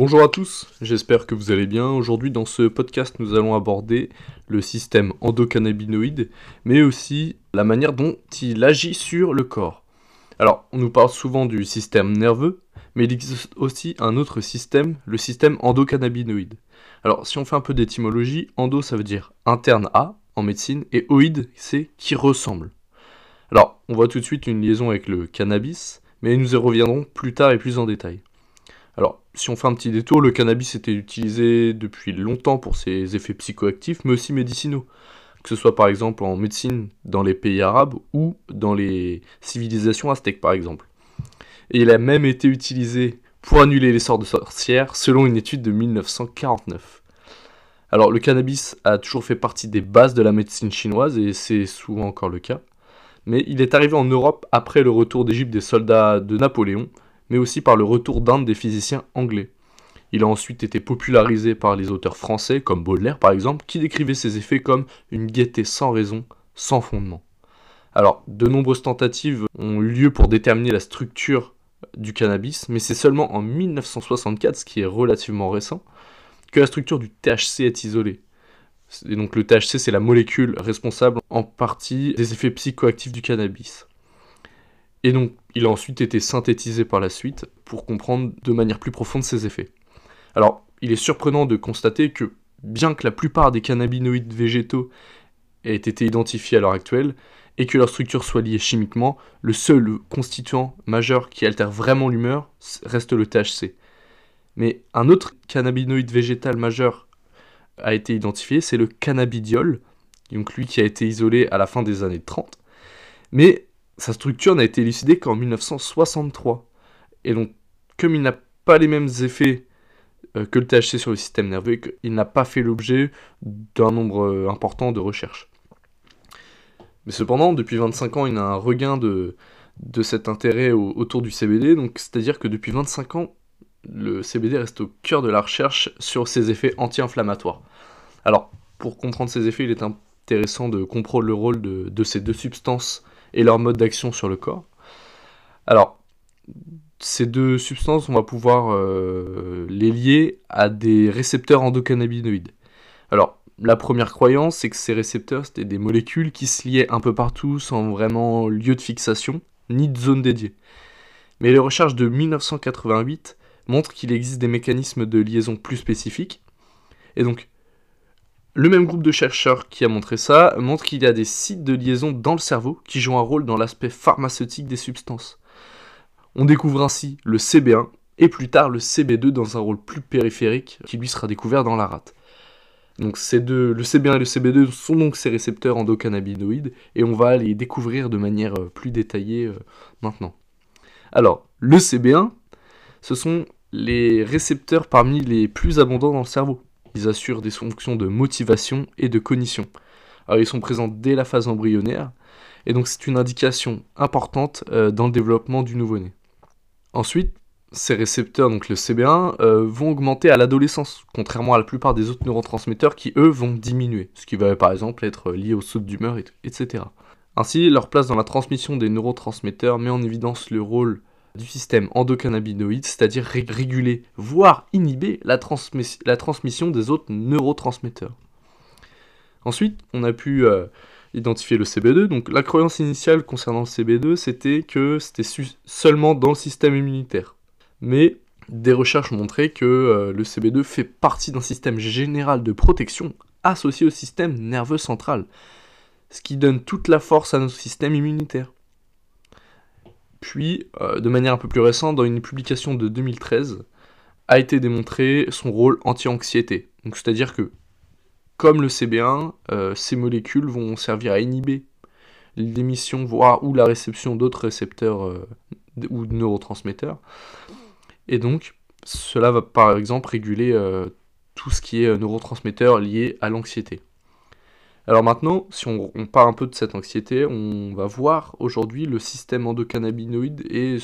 Bonjour à tous, j'espère que vous allez bien. Aujourd'hui dans ce podcast nous allons aborder le système endocannabinoïde, mais aussi la manière dont il agit sur le corps. Alors on nous parle souvent du système nerveux, mais il existe aussi un autre système, le système endocannabinoïde. Alors si on fait un peu d'étymologie, endo ça veut dire interne à en médecine, et oïde c'est qui ressemble. Alors on voit tout de suite une liaison avec le cannabis, mais nous y reviendrons plus tard et plus en détail. Alors, si on fait un petit détour, le cannabis était utilisé depuis longtemps pour ses effets psychoactifs, mais aussi médicinaux. Que ce soit par exemple en médecine dans les pays arabes ou dans les civilisations aztèques par exemple. Et il a même été utilisé pour annuler les sorts de sorcières, selon une étude de 1949. Alors le cannabis a toujours fait partie des bases de la médecine chinoise, et c'est souvent encore le cas. Mais il est arrivé en Europe après le retour d'Égypte des soldats de Napoléon, mais aussi par le retour d'Inde des physiciens anglais. Il a ensuite été popularisé par les auteurs français, comme Baudelaire par exemple, qui décrivaient ses effets comme une gaieté sans raison, sans fondement. Alors, de nombreuses tentatives ont eu lieu pour déterminer la structure du cannabis, mais c'est seulement en 1964, ce qui est relativement récent, que la structure du THC est isolée. Et donc le THC, c'est la molécule responsable en partie des effets psychoactifs du cannabis. Et donc, il a ensuite été synthétisé par la suite pour comprendre de manière plus profonde ses effets. Alors, il est surprenant de constater que, bien que la plupart des cannabinoïdes végétaux aient été identifiés à l'heure actuelle, et que leur structure soit liée chimiquement, le seul constituant majeur qui altère vraiment l'humeur reste le THC. Mais un autre cannabinoïde végétal majeur a été identifié, c'est le cannabidiol, donc lui qui a été isolé à la fin des années 30. Mais sa structure n'a été élucidée qu'en 1963. Et donc, comme il n'a pas les mêmes effets euh, que le THC sur le système nerveux, il n'a pas fait l'objet d'un nombre euh, important de recherches. Mais cependant, depuis 25 ans, il a un regain de, cet intérêt autour du CBD, donc c'est-à-dire que depuis 25 ans, le CBD reste au cœur de la recherche sur ses effets anti-inflammatoires. Alors, pour comprendre ces effets, il est intéressant de comprendre le rôle de ces deux substances et leur mode d'action sur le corps. Alors, ces deux substances, on va pouvoir euh, les lier à des récepteurs endocannabinoïdes. Alors, la première croyance, c'est que ces récepteurs, c'était des molécules qui se liaient un peu partout sans vraiment lieu de fixation, ni de zone dédiée. Mais les recherches de 1988 montrent qu'il existe des mécanismes de liaison plus spécifiques. Et donc, le même groupe de chercheurs qui a montré ça montre qu'il y a des sites de liaison dans le cerveau qui jouent un rôle dans l'aspect pharmaceutique des substances. On découvre ainsi le CB1 et plus tard le CB2 dans un rôle plus périphérique qui lui sera découvert dans la rate. Donc le CB1 et le CB2 sont donc ces récepteurs endocannabinoïdes et on va les découvrir de manière euh, plus détaillée euh, maintenant. Alors, le CB1, ce sont les récepteurs parmi les plus abondants dans le cerveau. Ils assurent des fonctions de motivation et de cognition. Ils sont présents dès la phase embryonnaire, et donc c'est une indication importante euh, dans le développement du nouveau-né. Ensuite, ces récepteurs, donc le CB1, euh, vont augmenter à l'adolescence, contrairement à la plupart des autres neurotransmetteurs qui, eux, vont diminuer, ce qui va par exemple être lié au saut d'humeur, etc. Ainsi, leur place dans la transmission des neurotransmetteurs met en évidence le rôle du système endocannabinoïde, c'est-à-dire réguler, voire inhiber la, transmission des autres neurotransmetteurs. Ensuite, on a pu euh, identifier le CB2. Donc la croyance initiale concernant le CB2, c'était que c'était seulement dans le système immunitaire. Mais des recherches ont montré que euh, le CB2 fait partie d'un système général de protection associé au système nerveux central, ce qui donne toute la force à notre système immunitaire. Puis, euh, de manière un peu plus récente, dans une publication de 2013, a été démontré son rôle anti-anxiété. C'est-à-dire que, comme le CB1, euh, ces molécules vont servir à inhiber l'émission, voire ou la réception d'autres récepteurs euh, ou neurotransmetteurs. Et donc, cela va par exemple réguler tout ce qui est neurotransmetteur lié à l'anxiété. Alors maintenant, si on, part un peu de cette anxiété, on va voir aujourd'hui le système endocannabinoïde et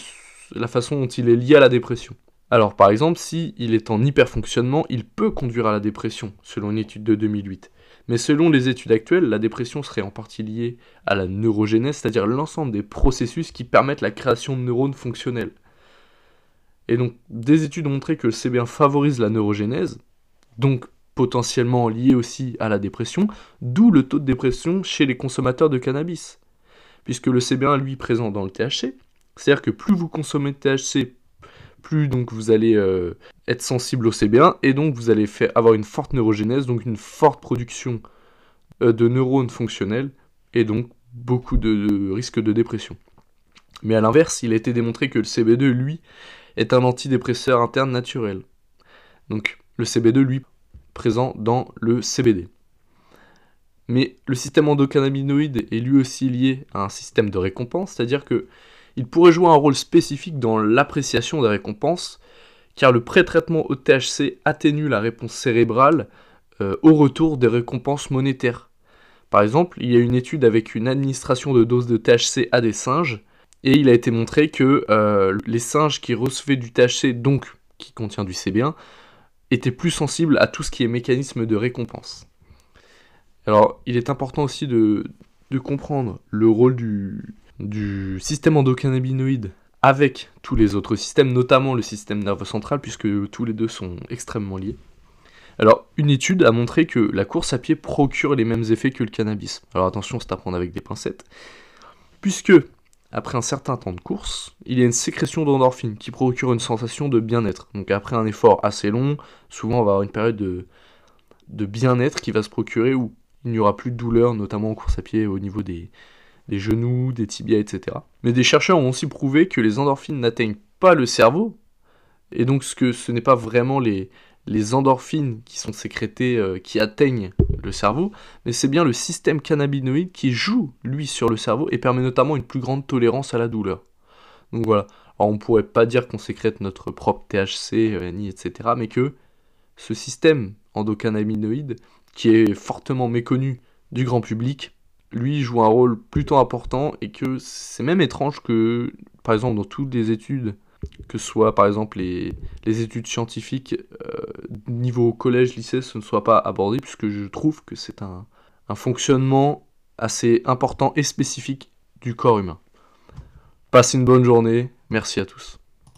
la façon dont il est lié à la dépression. Alors par exemple, si il est en hyperfonctionnement, il peut conduire à la dépression, selon une étude de 2008. Mais selon les études actuelles, la dépression serait en partie liée à la neurogénèse, c'est-à-dire l'ensemble des processus qui permettent la création de neurones fonctionnels. Et donc, des études ont montré que le CB1 favorise la neurogénèse, donc potentiellement lié aussi à la dépression, d'où le taux de dépression chez les consommateurs de cannabis. Puisque le CB1, lui, présent dans le THC, c'est-à-dire que plus vous consommez de THC, plus donc vous allez euh, être sensible au CB1 et donc vous allez avoir une forte neurogénèse, donc une forte production euh, de neurones fonctionnels et donc beaucoup de, risques de dépression. Mais à l'inverse, il a été démontré que le CB2, lui, est un antidépresseur interne naturel. Donc le CB2, lui, présent dans le CBD. Mais le système endocannabinoïde est lui aussi lié à un système de récompense, c'est-à-dire que il pourrait jouer un rôle spécifique dans l'appréciation des récompenses, car le pré-traitement au THC atténue la réponse cérébrale euh, au retour des récompenses monétaires. Par exemple, il y a une étude avec une administration de doses de THC à des singes, et il a été montré que euh, les singes qui recevaient du THC, donc qui contient du CB1, étaient plus sensibles à tout ce qui est mécanisme de récompense. Alors, il est important aussi de, de comprendre le rôle du, du système endocannabinoïde avec tous les autres systèmes, notamment le système nerveux central, puisque tous les deux sont extrêmement liés. Alors, une étude a montré que la course à pied procure les mêmes effets que le cannabis. Alors attention, c'est à prendre avec des pincettes. Puisque, après un certain temps de course, il y a une sécrétion d'endorphine qui procure une sensation de bien-être. Donc après un effort assez long, souvent on va avoir une période de, bien-être qui va se procurer où il n'y aura plus de douleur, notamment en course à pied au niveau des, genoux, des tibias, etc. Mais des chercheurs ont aussi prouvé que les endorphines n'atteignent pas le cerveau, et donc ce, n'est pas vraiment les, les endorphines qui sont sécrétées, euh, qui atteignent le cerveau, mais c'est bien le système cannabinoïde qui joue, lui, sur le cerveau et permet notamment une plus grande tolérance à la douleur. Donc voilà, Alors, on pourrait pas dire qu'on sécrète notre propre THC, euh, ni etc., mais que ce système endocannabinoïde, qui est fortement méconnu du grand public, lui joue un rôle plutôt important et que c'est même étrange que, par exemple, dans toutes les études, que ce soit par exemple les, études scientifiques euh, niveau collège, lycée, ce ne soit pas abordé, puisque je trouve que c'est un, un fonctionnement assez important et spécifique du corps humain. Passez une bonne journée, merci à tous.